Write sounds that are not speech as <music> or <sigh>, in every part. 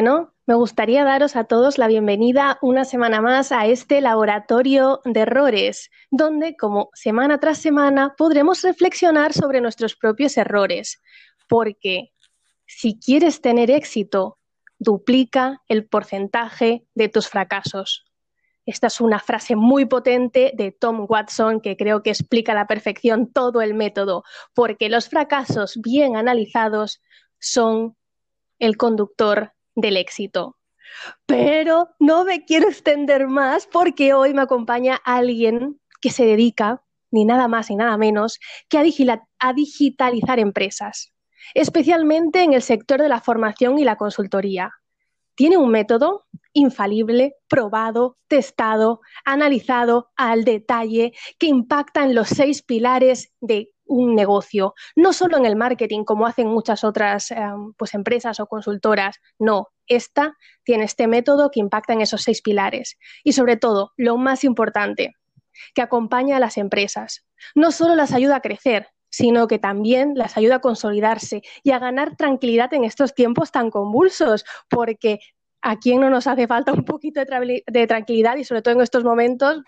Bueno, me gustaría daros a todos la bienvenida una semana más a este laboratorio de errores, donde, como semana tras semana, podremos reflexionar sobre nuestros propios errores, porque si quieres tener éxito, duplica el porcentaje de tus fracasos. Esta es una frase muy potente de Tom Watson que creo que explica a la perfección todo el método, porque los fracasos bien analizados son el conductor del éxito. Pero no me quiero extender más porque hoy me acompaña alguien que se dedica, ni nada más ni nada menos, que a, digitalizar empresas, especialmente en el sector de la formación y la consultoría. Tiene un método infalible, probado, testado, analizado al detalle, que impacta en los seis pilares de un negocio, no solo en el marketing como hacen muchas otras em, pues, empresas o consultoras, no, esta tiene este método que impacta en esos seis pilares y sobre todo, lo más importante, que acompaña a las empresas. No solo las ayuda a crecer, sino que también las ayuda a consolidarse y a ganar tranquilidad en estos tiempos tan convulsos, porque a quién no nos hace falta un poquito de tranquilidad y sobre todo en estos momentos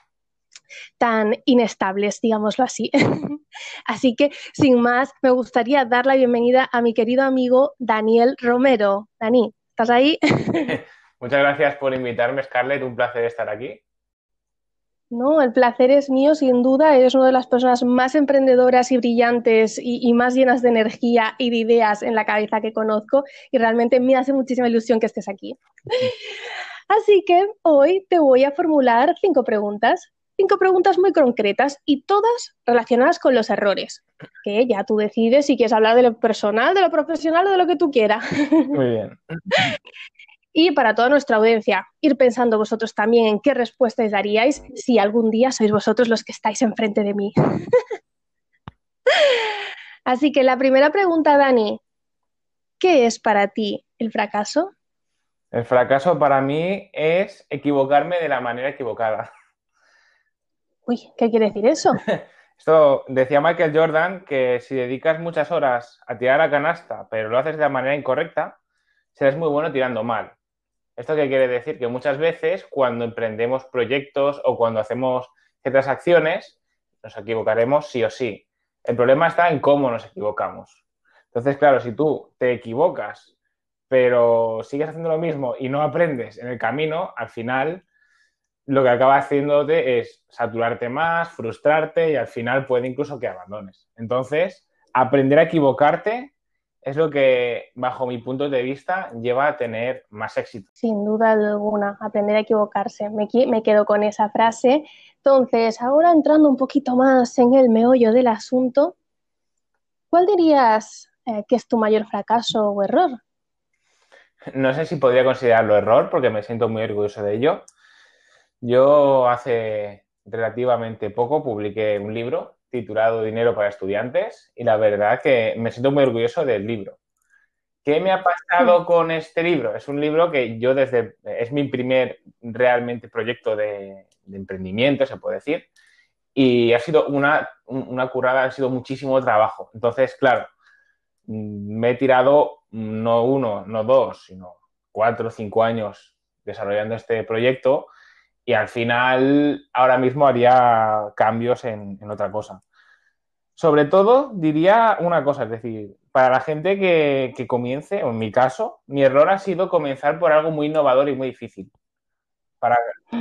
tan inestables, digámoslo así. <laughs> así que, sin más, me gustaría dar la bienvenida a mi querido amigo Daniel Romero. Dani, ¿estás ahí? <laughs> Muchas gracias por invitarme, Scarlett. Un placer estar aquí. No, el placer es mío, sin duda. Eres una de las personas más emprendedoras y brillantes y, y, más llenas de energía y de ideas en la cabeza que conozco y realmente me hace muchísima ilusión que estés aquí. Así que hoy te voy a formular cinco preguntas cinco preguntas muy concretas y todas relacionadas con los errores, que ya tú decides si quieres hablar de lo personal, de lo profesional o de lo que tú quieras. <laughs> Muy bien. Y para toda nuestra audiencia, ir pensando vosotros también en qué respuestas daríais si algún día sois vosotros los que estáis enfrente de mí. <laughs> Así que la primera pregunta, Dani, ¿qué es para ti el fracaso? El fracaso para mí es equivocarme de la manera equivocada. Uy, ¿qué quiere decir eso? <laughs> Esto decía Michael Jordan que si dedicas muchas horas a tirar a canasta, pero lo haces de la manera incorrecta, serás muy bueno tirando mal. ¿Esto qué quiere decir? Que muchas veces cuando emprendemos proyectos o cuando hacemos ciertas acciones, nos equivocaremos sí o sí. El problema está en cómo nos equivocamos. Entonces, claro, si tú te equivocas, pero sigues haciendo lo mismo y no aprendes en el camino, al final lo que acaba haciéndote es saturarte más, frustrarte y al final puede incluso que abandones. Entonces, aprender a equivocarte es lo que, bajo mi punto de vista, lleva a tener más éxito. Sin duda alguna, aprender a equivocarse. Me, quedo con esa frase. Entonces, ahora entrando un poquito más en el meollo del asunto, ¿cuál dirías eh, que es tu mayor fracaso o error? No sé si podría considerarlo error porque me siento muy orgulloso de ello, yo hace relativamente poco publiqué un libro titulado Dinero para estudiantes y la verdad que me siento muy orgulloso del libro. ¿Qué me ha pasado mm. con este libro? Es un libro que yo desde, es mi primer realmente proyecto de, emprendimiento, se puede decir, y ha sido una, una currada, ha sido muchísimo trabajo. Entonces, claro, me he tirado no uno, no dos, sino cuatro o cinco años desarrollando este proyecto y al final ahora mismo haría cambios en, otra cosa. Sobre todo diría una cosa, es decir, para la gente que, que comience, o en mi caso, mi error ha sido comenzar por algo muy innovador y muy difícil. Para,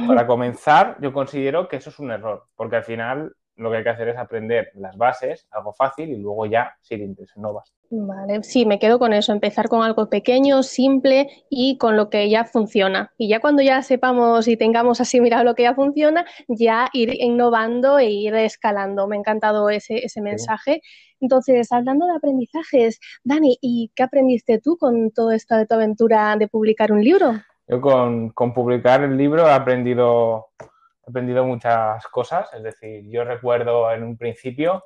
para, comenzar, yo considero que eso es un error, porque al final lo que hay que hacer es aprender las bases, algo fácil, y luego ya, si te interesa, vas. Vale, sí, me quedo con eso, empezar con algo pequeño, simple y con lo que ya funciona. Y ya cuando ya sepamos y tengamos asimilado lo que ya funciona, ya ir innovando e ir escalando. Me ha encantado ese, ese mensaje. Entonces, hablando de aprendizajes, Dani, ¿y qué aprendiste tú con toda esta de tu aventura de publicar un libro? Yo con, con publicar el libro he aprendido he aprendido muchas cosas. Es decir, yo recuerdo en un principio,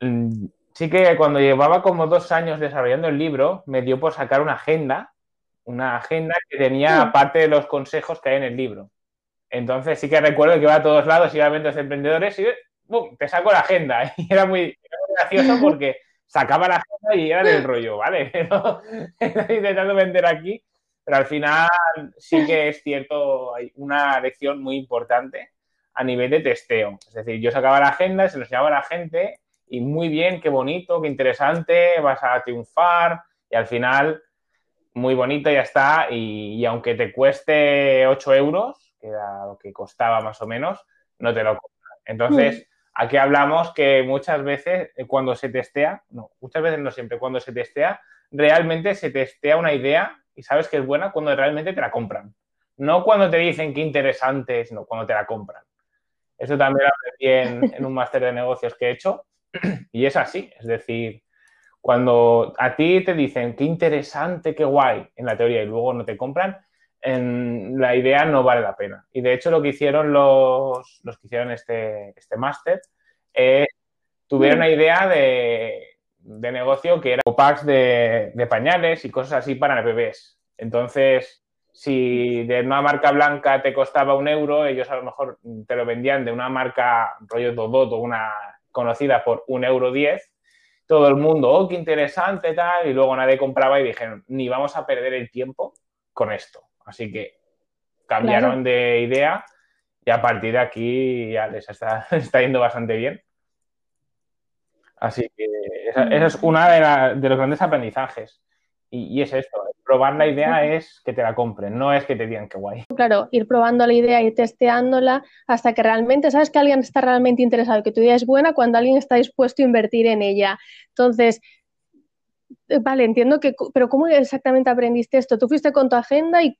mm, sí que cuando llevaba como dos años desarrollando el libro, me dio por sacar una agenda, una agenda que tenía mm. parte de los consejos que hay en el libro. Entonces sí que recuerdo que iba a todos lados, iba a eventos de emprendedores y ¡bum! te saco la agenda. <laughs> Y era muy, gracioso porque sacaba la agenda y era del rollo, ¿vale? <laughs> Pero <laughs> estoy intentando vender aquí Pero al final sí que es cierto, hay una lección muy importante a nivel de testeo. Es decir, yo sacaba la agenda, se lo enseñaba a la gente y muy bien, qué bonito, qué interesante, vas a triunfar y al final muy bonito, ya está. Y, aunque te cueste 8 euros, que era lo que costaba más o menos, no te lo compras. Entonces, mm. aquí hablamos que muchas veces eh, cuando se testea, no, muchas veces no siempre, cuando se testea, realmente se testea una idea y sabes que es buena cuando realmente te la compran. No cuando te dicen qué interesante, sino cuando te la compran. Eso también lo aprendí en <laughs> un máster de negocios que he hecho <clears throat> y es así. Es decir, cuando a ti te dicen qué interesante, qué guay en la teoría y luego no te compran, en, la idea no vale la pena. Y de hecho lo que hicieron los, los que hicieron este, este máster eh, tuvieron una idea de, de, negocio que era packs de, de, pañales y cosas así para bebés. Entonces, si de una marca blanca te costaba un euro, ellos a lo mejor te lo vendían de una marca rollo Dodot o una conocida por un euro diez todo el mundo, oh, qué interesante, tal, y luego nadie compraba y dijeron, ni vamos a perder el tiempo con esto. Así que cambiaron de idea y a partir de aquí ya les está, <laughs> está yendo bastante bien. Así que esa, es una de, de, los grandes aprendizajes. Y, es esto, probar la idea es que te la compren, no es que te digan que guay. Claro, ir probando la idea y testeándola hasta que realmente sabes que alguien está realmente interesado, que tu idea es buena cuando alguien está dispuesto a invertir en ella. Entonces, eh, vale, entiendo que, pero ¿cómo exactamente aprendiste esto? Tú fuiste con tu agenda y,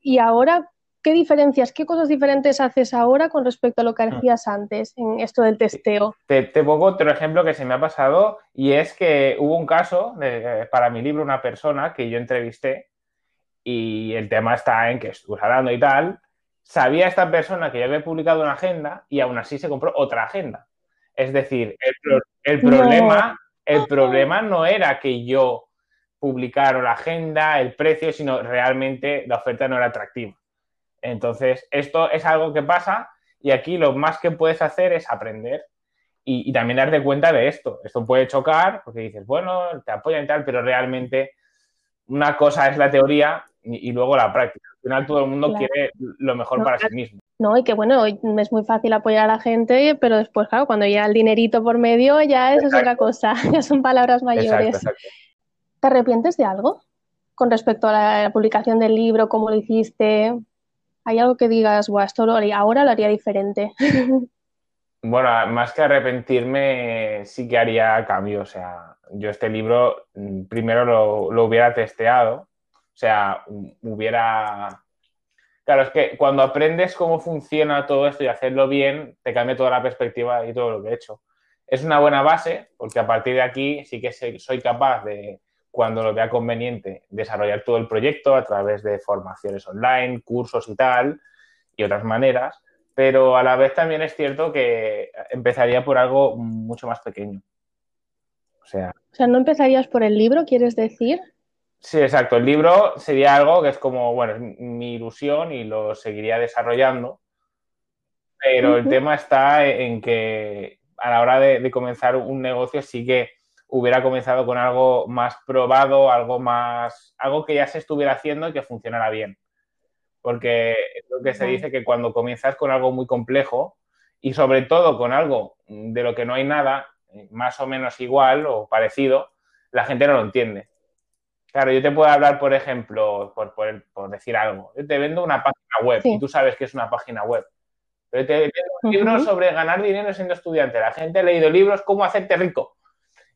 y ahora ¿qué diferencias, qué cosas diferentes haces ahora con respecto a lo que ah. hacías antes en esto del testeo? Te, pongo otro ejemplo que se me ha pasado y es que hubo un caso de, para mi libro, una persona que yo entrevisté y el tema está en que estuvo hablando y tal. Sabía esta persona que ya había publicado una agenda y aún así se compró otra agenda. Es decir, el, problema, el problema no era que yo publicara la agenda, el precio, sino realmente la oferta no era atractiva. Entonces, esto es algo que pasa y aquí lo más que puedes hacer es aprender y, también darte cuenta de esto. Esto puede chocar porque dices, bueno, te apoyan y tal, pero realmente una cosa es la teoría y, luego la práctica. Al final todo el mundo quiere lo mejor para sí mismo. No, y que bueno, es muy fácil apoyar a la gente, pero después, claro, cuando llega el dinerito por medio, ya eso es otra cosa, <laughs> ya son palabras mayores. ¿Te arrepientes de algo con respecto a la publicación del libro, cómo lo hiciste? ¿Hay algo que digas, Buah, esto lo haría, ahora lo haría diferente? <laughs> bueno, más que arrepentirme, sí que haría cambio. O sea, yo este libro mm, primero lo, hubiera testeado. O sea, hubiera Claro, es que cuando aprendes cómo funciona todo esto y hacerlo bien, te cambia toda la perspectiva y todo lo que he hecho. Es una buena base, porque a partir de aquí sí que soy capaz de cuando lo vea conveniente, desarrollar todo el proyecto a través de formaciones online, cursos y tal, y otras maneras, pero a la vez también es cierto que empezaría por algo mucho más pequeño. O sea, o sea, ¿no empezarías por el libro, quieres decir? Sí, exacto. El libro sería algo que es como, bueno, mi ilusión y lo seguiría desarrollando, pero el tema está en que a la hora de comenzar un negocio sí que hubiera comenzado con algo más probado, algo más, algo que ya se estuviera haciendo y que funcionara bien. Porque es lo que se dice que cuando comienzas con algo muy complejo y sobre todo con algo de lo que no hay nada, más o menos igual o parecido, la gente no lo entiende. Claro, yo te puedo hablar, por ejemplo, por, por, decir algo. Yo te vendo una página web y tú sabes que es una página web. Pero te vendo un libro sobre ganar dinero siendo estudiante. La gente ha leído libros cómo hacerte rico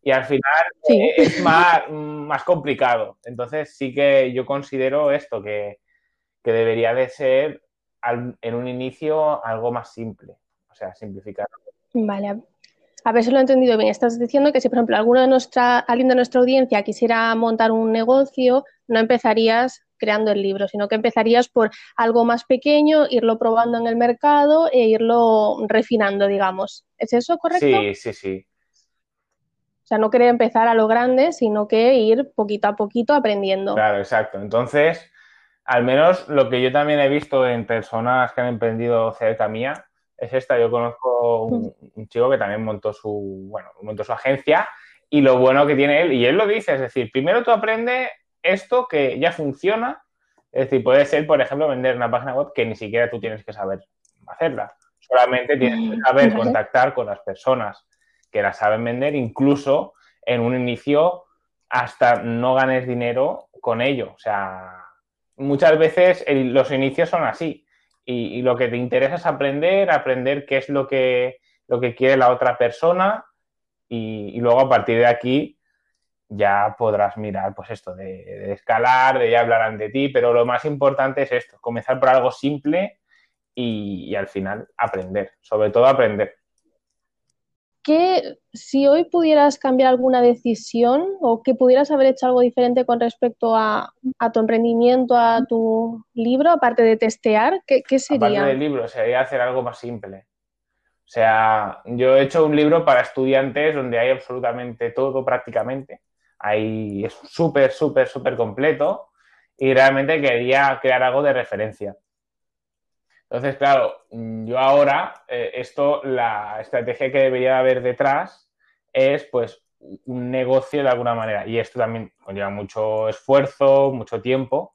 y al final eh, es más, más, complicado. Entonces sí que yo considero esto, que, debería de ser en un inicio algo más simple, o sea, simplificar. Vale, a ver si lo he entendido bien. Estás diciendo que si, por ejemplo, alguno de nuestra, alguien de nuestra audiencia quisiera montar un negocio, no empezarías creando el libro, sino que empezarías por algo más pequeño, irlo probando en el mercado e irlo refinando, digamos. ¿Es eso correcto? Sí, sí, sí. O sea, no querer empezar a lo grande, sino que ir poquito a poquito aprendiendo. Claro, exacto. Entonces, al menos lo que yo también he visto en personas que han emprendido cerca mía es esta. Yo conozco un, mm. chico que también montó su, bueno, montó su agencia y lo bueno que tiene él, y él lo dice, es decir, primero tú aprendes esto que ya funciona Es decir, puede ser, por ejemplo, vender una página web que ni siquiera tú tienes que saber hacerla. Solamente tienes que saber contactar con las personas que la saben vender, incluso en un inicio hasta no ganes dinero con ello. O sea, muchas veces los inicios son así. Y, lo que te interesa es aprender, aprender qué es lo que, lo que quiere la otra persona y, luego a partir de aquí ya podrás mirar, pues esto, de, escalar, de ya hablarán de ti, pero lo más importante es esto, comenzar por algo simple y al final aprender, sobre todo aprender que si hoy pudieras cambiar alguna decisión o que pudieras haber hecho algo diferente con respecto a, tu emprendimiento, a tu libro, aparte de testear, ¿qué, sería? Aparte del libro, sería hacer algo más simple. O sea, yo he hecho un libro para estudiantes donde hay absolutamente todo prácticamente. Ahí es súper, súper, súper completo y realmente quería crear algo de referencia. Entonces, claro, yo ahora, eh, esto, la estrategia que debería haber detrás es, pues, un negocio de alguna manera. Y esto también conlleva mucho esfuerzo, mucho tiempo.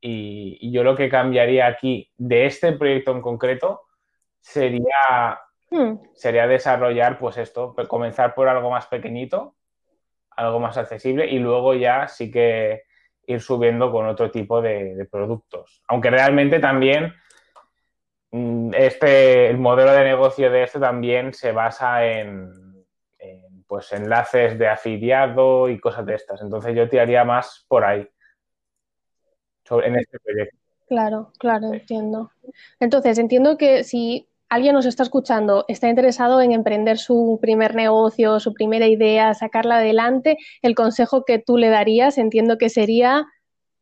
Y, yo lo que cambiaría aquí de este proyecto en concreto sería, hmm. sería desarrollar, pues esto, comenzar por algo más pequeñito, algo más accesible y luego ya sí que ir subiendo con otro tipo de productos. Aunque realmente también Mm, este, el modelo de negocio de esto también se basa en, pues enlaces de afiliado y cosas de estas. Entonces yo tiraría más por ahí, en este proyecto. Claro, claro, entiendo. Entonces, entiendo que si alguien nos está escuchando, está interesado en emprender su primer negocio, su primera idea, sacarla adelante, el consejo que tú le darías, entiendo que sería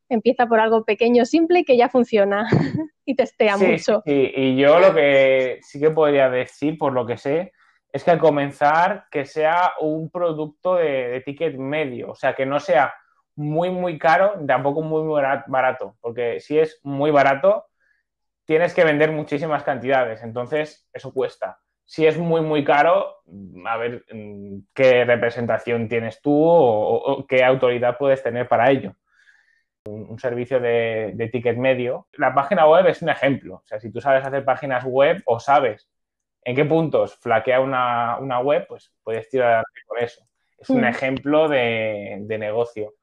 empieza por algo pequeño, simple y que ya funciona <laughs> y testea mucho. Sí, y yo lo que sí que podría decir, por lo que sé, es que al comenzar que sea un producto de, ticket medio, o sea, que no sea muy, muy caro, tampoco muy, muy barato, porque si es muy barato, tienes que vender muchísimas cantidades, entonces eso cuesta. Si es muy, muy caro, a ver mm, qué representación tienes tú o qué autoridad puedes tener para ello un, servicio de, ticket medio. La página web es un ejemplo. O sea, si tú sabes hacer páginas web o sabes en qué puntos flaquea una, web, pues puedes tirar por eso. Es un mm. ejemplo de, negocio.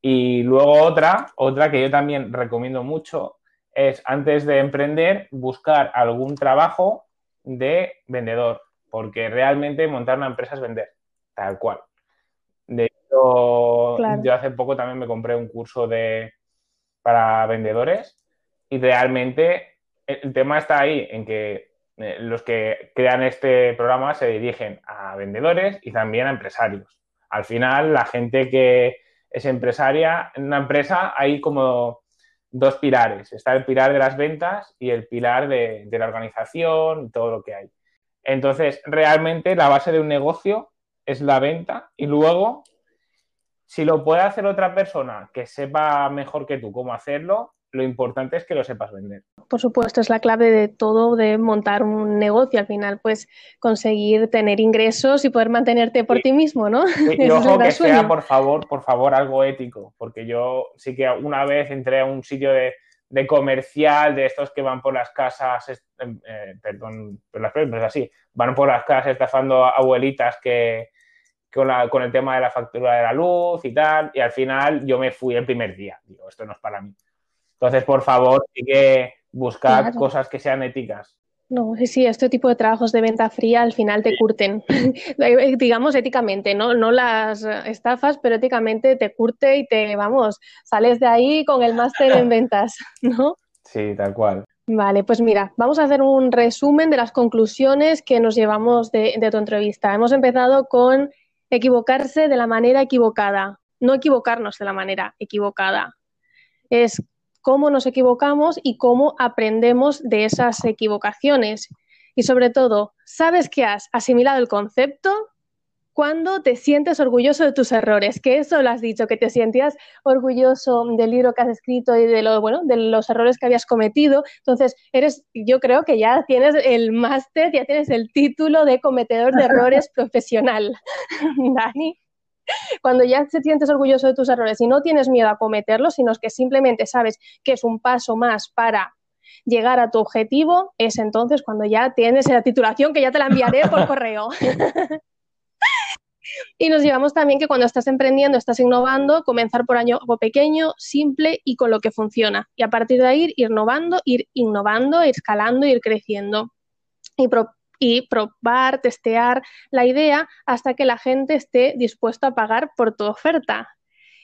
Y luego otra, otra que yo también recomiendo mucho es antes de emprender buscar algún trabajo de vendedor, porque realmente montar una empresa es vender, tal cual. Yo hace poco también me compré un curso de, para vendedores y realmente el tema está ahí en que eh, los que crean este programa se dirigen a vendedores y también a empresarios. Al final, la gente que es empresaria, en una empresa hay como dos pilares. Está el pilar de las ventas y el pilar de, de la organización y todo lo que hay. Entonces, realmente la base de un negocio es la venta y luego, si lo puede hacer otra persona que sepa mejor que tú cómo hacerlo, lo importante es que lo sepas vender. Por supuesto, es la clave de todo de montar un negocio. Al final, pues conseguir tener ingresos y poder mantenerte por ti mismo, ¿no? Y, <laughs> ojo que sea, por favor, por favor, algo ético, porque yo sí que una vez entré a un sitio de, comercial de estos que van por las casas, eh, perdón, pero las es así, van por las casas estafando a abuelitas que, con, el tema de la factura de la luz y tal, y al final yo me fui el primer día. Digo, esto no es para mí. Entonces, por favor, hay que buscar cosas que sean éticas. No, sí, sí, este tipo de trabajos de venta fría al final te curten, <laughs> digamos éticamente, ¿no? no las estafas, pero éticamente te curte y te, vamos, sales de ahí con el máster en ventas, <laughs> ¿no? Sí, tal cual. Vale, pues mira, vamos a hacer un resumen de las conclusiones que nos llevamos de tu entrevista. Hemos empezado con equivocarse de la manera equivocada, no equivocarnos de la manera equivocada. Es cómo nos equivocamos y cómo aprendemos de esas equivocaciones. Y sobre todo, ¿sabes que has asimilado el concepto? Cuando te sientes orgulloso de tus errores, que eso lo has dicho, que te sentías orgulloso del libro que has escrito y de lo bueno, de los errores que habías cometido. Entonces, eres yo creo que ya tienes el máster, ya tienes el título de cometedor de errores <laughs> profesional. <laughs> Dani. cuando ya te sientes orgulloso de tus errores y no tienes miedo a cometerlos, sino que simplemente sabes que es un paso más para llegar a tu objetivo, es entonces cuando ya tienes la titulación que ya te la enviaré por <laughs> correo. Y nos llevamos también que cuando estás emprendiendo, estás innovando, comenzar por algo pequeño, simple y con lo que funciona. Y a partir de ahí ir innovando, ir innovando, ir escalando, ir creciendo. Y, y probar, testear la idea hasta que la gente esté dispuesta a pagar por tu oferta.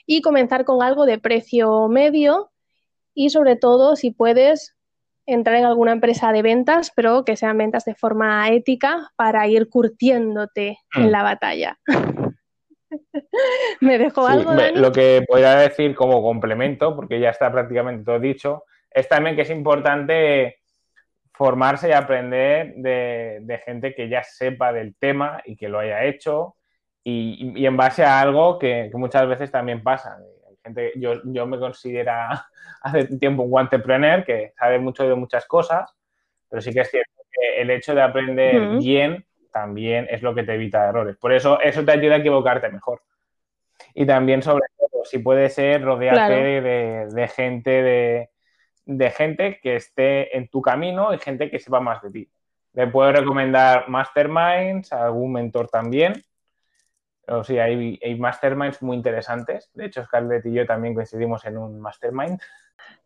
Y comenzar con algo de precio medio y sobre todo, si puedes, entrar en alguna empresa de ventas, pero que sean ventas de forma ética para ir curtiéndote en mm. la batalla. <laughs> ¿Me dejó algo? Lo que podría decir como complemento, porque ya está prácticamente todo dicho, es también que es importante formarse y aprender de, gente que ya sepa del tema y que lo haya hecho y, en base a algo que, muchas veces también pasa. Gente, yo, yo me considero <laughs> hace tiempo un entrepreneur que sabe mucho de muchas cosas, pero sí que es cierto que el hecho de aprender bien también es lo que te evita errores. Por eso eso te ayuda a equivocarte mejor. Y también sobre todo, si puede ser, rodearte de, gente de, gente que esté en tu camino y gente que sepa más de ti. Le puedo recomendar masterminds, algún mentor también. O sea, hay, hay masterminds muy interesantes. De hecho, Scarlett y yo también coincidimos en un mastermind.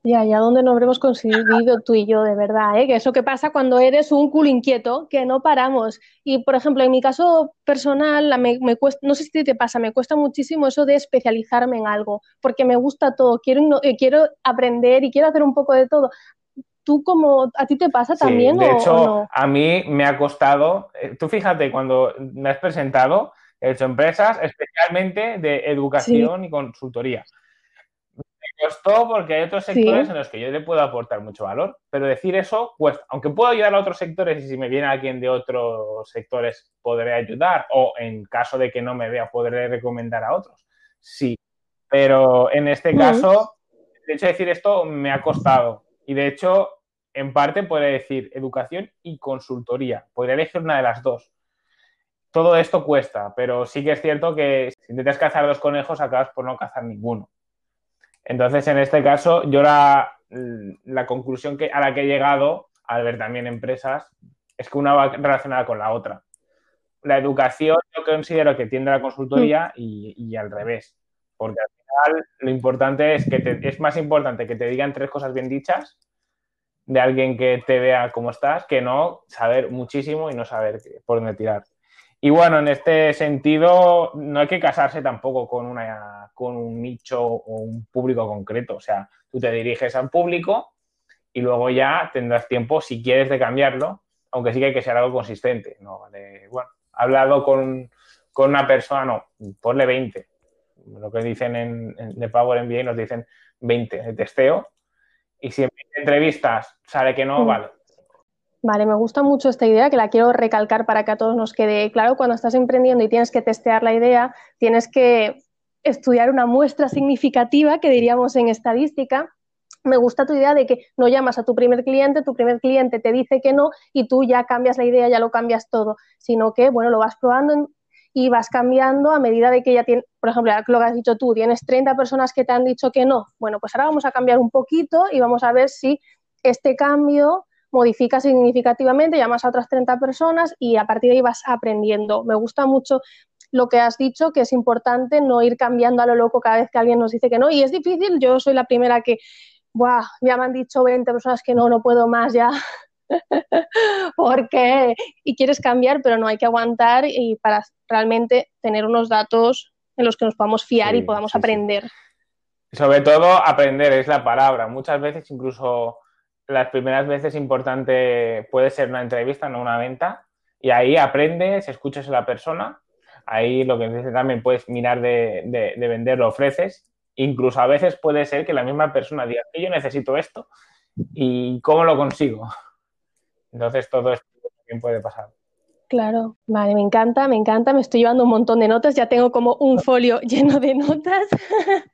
Ya, ya donde no habremos conseguido tú y yo, de verdad, ¿eh? Que eso que pasa cuando eres un culo inquieto, que no paramos. Y, por ejemplo, en mi caso personal, me, cuesta, no sé si te pasa, me cuesta muchísimo eso de especializarme en algo, porque me gusta todo, quiero, eh, quiero aprender y quiero hacer un poco de todo. ¿Tú como, a ti te pasa también? De hecho, a mí me ha costado, eh, tú fíjate, cuando me has presentado, he hecho empresas especialmente de educación y consultoría costó porque hay otros sectores en los que yo le puedo aportar mucho valor, pero decir eso cuesta. Aunque puedo ayudar a otros sectores y si me viene alguien de otros sectores podré ayudar o en caso de que no me vea podré recomendar a otros. Sí, pero en este caso, de hecho decir esto me ha costado y de hecho en parte puede decir educación y consultoría. Podría elegir una de las dos. Todo esto cuesta, pero sí que es cierto que si intentas cazar dos conejos acabas por no cazar ninguno. Entonces, en este caso, yo la, la conclusión que, a la que he llegado al ver también empresas es que una va relacionada con la otra. La educación yo considero que tiende a la consultoría y, al revés, porque al final lo importante es que es más importante que te digan tres cosas bien dichas de alguien que te vea cómo estás que no saber muchísimo y no saber por dónde tirar. Y bueno, en este sentido, no hay que casarse tampoco con, una, con un nicho o un público concreto. O sea, tú te diriges al público y luego ya tendrás tiempo, si quieres, de cambiarlo, aunque sí que hay que ser algo consistente. ¿no? bueno, he hablado con, una persona, no, ponle 20. Lo que dicen en, de Power MBA nos dicen 20 de testeo. Y si en entrevistas sale que no, mm. vale, Vale, me gusta mucho esta idea que la quiero recalcar para que a todos nos quede claro. Cuando estás emprendiendo y tienes que testear la idea, tienes que estudiar una muestra significativa, que diríamos en estadística. Me gusta tu idea de que no llamas a tu primer cliente, tu primer cliente te dice que no y tú ya cambias la idea, ya lo cambias todo, sino que, bueno, lo vas probando y vas cambiando a medida de que ya tienes, por ejemplo, lo que has dicho tú, tienes 30 personas que te han dicho que no. Bueno, pues ahora vamos a cambiar un poquito y vamos a ver si este cambio modifica significativamente, llamas a otras 30 personas y a partir de ahí vas aprendiendo. Me gusta mucho lo que has dicho, que es importante no ir cambiando a lo loco cada vez que alguien nos dice que no. Y es difícil, yo soy la primera que, Buah, ya me han dicho 20 personas que no, no puedo más ya. <laughs> porque y quieres cambiar, pero no hay que aguantar y para realmente tener unos datos en los que nos podamos fiar y podamos aprender. Sobre todo aprender es la palabra. Muchas veces incluso las primeras veces importante puede ser una entrevista, no una venta, y ahí aprendes, escuchas a la persona, ahí lo que dices también puedes mirar de, vender, lo ofreces, incluso a veces puede ser que la misma persona diga yo necesito esto y cómo lo consigo. Entonces todo esto también puede pasar. Claro, vale, me encanta, me encanta, me estoy llevando un montón de notas, ya tengo como un folio lleno de notas. <laughs>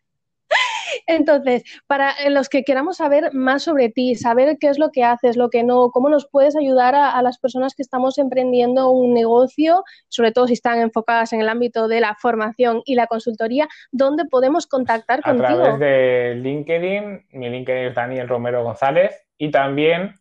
Entonces, para los que queramos saber más sobre ti, saber qué es lo que haces, lo que no, cómo nos puedes ayudar a, las personas que estamos emprendiendo un negocio, sobre todo si están enfocadas en el ámbito de la formación y la consultoría, ¿dónde podemos contactar contigo? A través de LinkedIn, mi LinkedIn es Daniel Romero González y también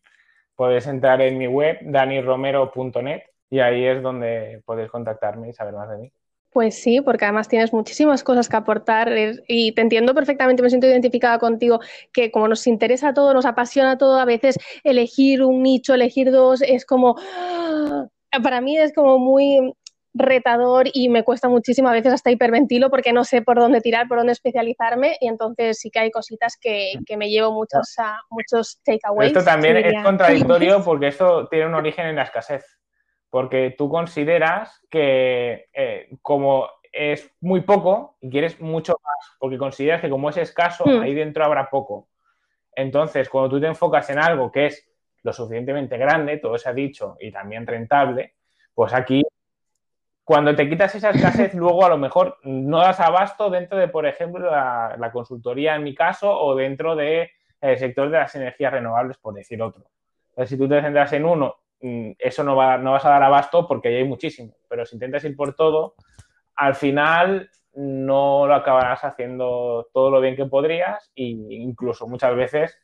puedes entrar en mi web daniromero.net y ahí es donde podéis contactarme y saber más de mí. Pues sí, porque además tienes muchísimas cosas que aportar y te entiendo perfectamente, me siento identificada contigo, que como nos interesa todo, nos apasiona todo, a veces elegir un nicho, elegir dos, es como, para mí es como muy retador y me cuesta muchísimo, a veces hasta hiperventilo porque no sé por dónde tirar, por dónde especializarme y entonces sí que hay cositas que, me llevo muchos, muchos takeaways. Esto también es contradictorio porque esto tiene un origen en la escasez porque tú consideras que eh, como es muy poco y quieres mucho más, porque consideras que como es escaso, hmm. ahí dentro habrá poco. Entonces, cuando tú te enfocas en algo que es lo suficientemente grande, todo se ha dicho, y también rentable, pues aquí, cuando te quitas esa escasez, <laughs> luego a lo mejor no das abasto dentro de, por ejemplo, la, la consultoría en mi caso, o dentro del sector de las energías renovables, por decir otro. Entonces, si tú te centras en uno eso no, va, no vas a dar abasto porque hay muchísimo. Pero si intentas ir por todo, al final no lo acabarás haciendo todo lo bien que podrías e incluso muchas veces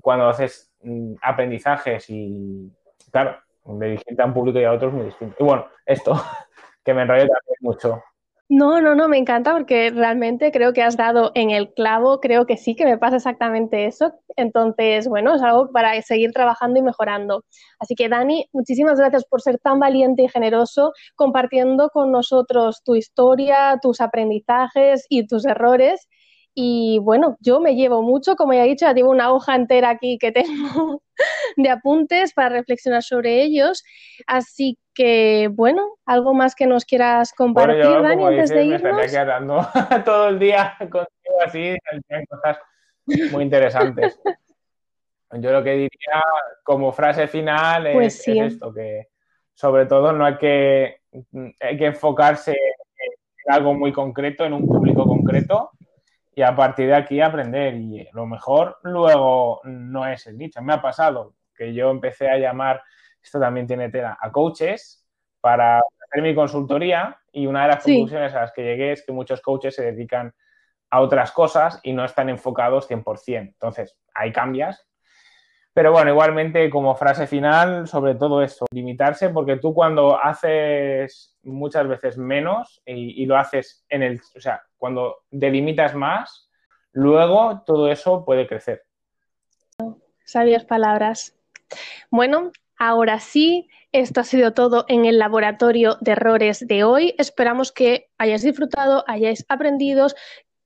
cuando haces mm, aprendizajes y, claro, dirigirte a un público y a otro es muy distinto. Y bueno, esto, <laughs> que me enrollo también mucho. No, no, no, me encanta porque realmente creo que has dado en el clavo, creo que sí que me pasa exactamente eso. Entonces, bueno, es algo para seguir trabajando y mejorando. Así que, Dani, muchísimas gracias por ser tan valiente y generoso compartiendo con nosotros tu historia, tus aprendizajes y tus errores. Y bueno, yo me llevo mucho, como ya he dicho, ya tengo una hoja entera aquí que tengo <laughs> de apuntes para reflexionar sobre ellos. Así que, bueno, algo más que nos quieras compartir, Dani, antes de irnos. Me estaría quedando <laughs> todo el día contigo así, cosas muy interesantes. Yo lo que diría como frase final es, pues esto, que sobre todo no hay que, hay que enfocarse en algo muy concreto, en un público concreto, y a partir de aquí aprender. Y lo mejor luego no es el nicho. Me ha pasado que yo empecé a llamar, esto también tiene tela, a coaches para hacer mi consultoría y una de las conclusiones a las que llegué es que muchos coaches se dedican a otras cosas y no están enfocados 100%. Entonces, hay cambias. Pero bueno, igualmente como frase final, sobre todo eso, limitarse, porque tú cuando haces muchas veces menos y, y lo haces en el, o sea, cuando delimitas más, luego todo eso puede crecer. Sabias palabras. Bueno, ahora sí, esto ha sido todo en el laboratorio de errores de hoy. Esperamos que hayáis disfrutado, hayáis aprendido,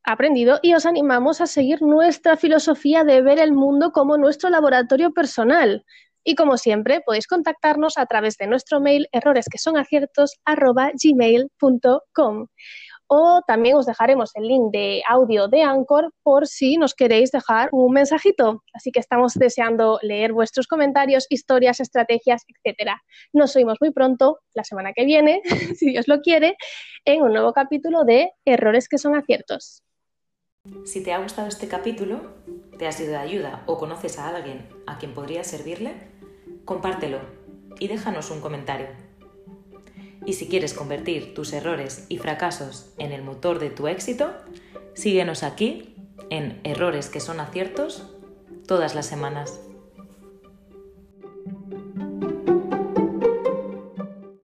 aprendido y os animamos a seguir nuestra filosofía de ver el mundo como nuestro laboratorio personal. Y como siempre, podéis contactarnos a través de nuestro mail erroresquesonaciertos@gmail.com o también os dejaremos el link de audio de Anchor por si nos queréis dejar un mensajito. Así que estamos deseando leer vuestros comentarios, historias, estrategias, etcétera. Nos oímos muy pronto, la semana que viene, <laughs> si Dios lo quiere, en un nuevo capítulo de Errores que son aciertos. Si te ha gustado este capítulo, te ha sido de ayuda o conoces a alguien a quien podría servirle, compártelo y déjanos un comentario. Y si quieres convertir tus errores y fracasos en el motor de tu éxito, síguenos aquí en Errores que son aciertos todas las semanas.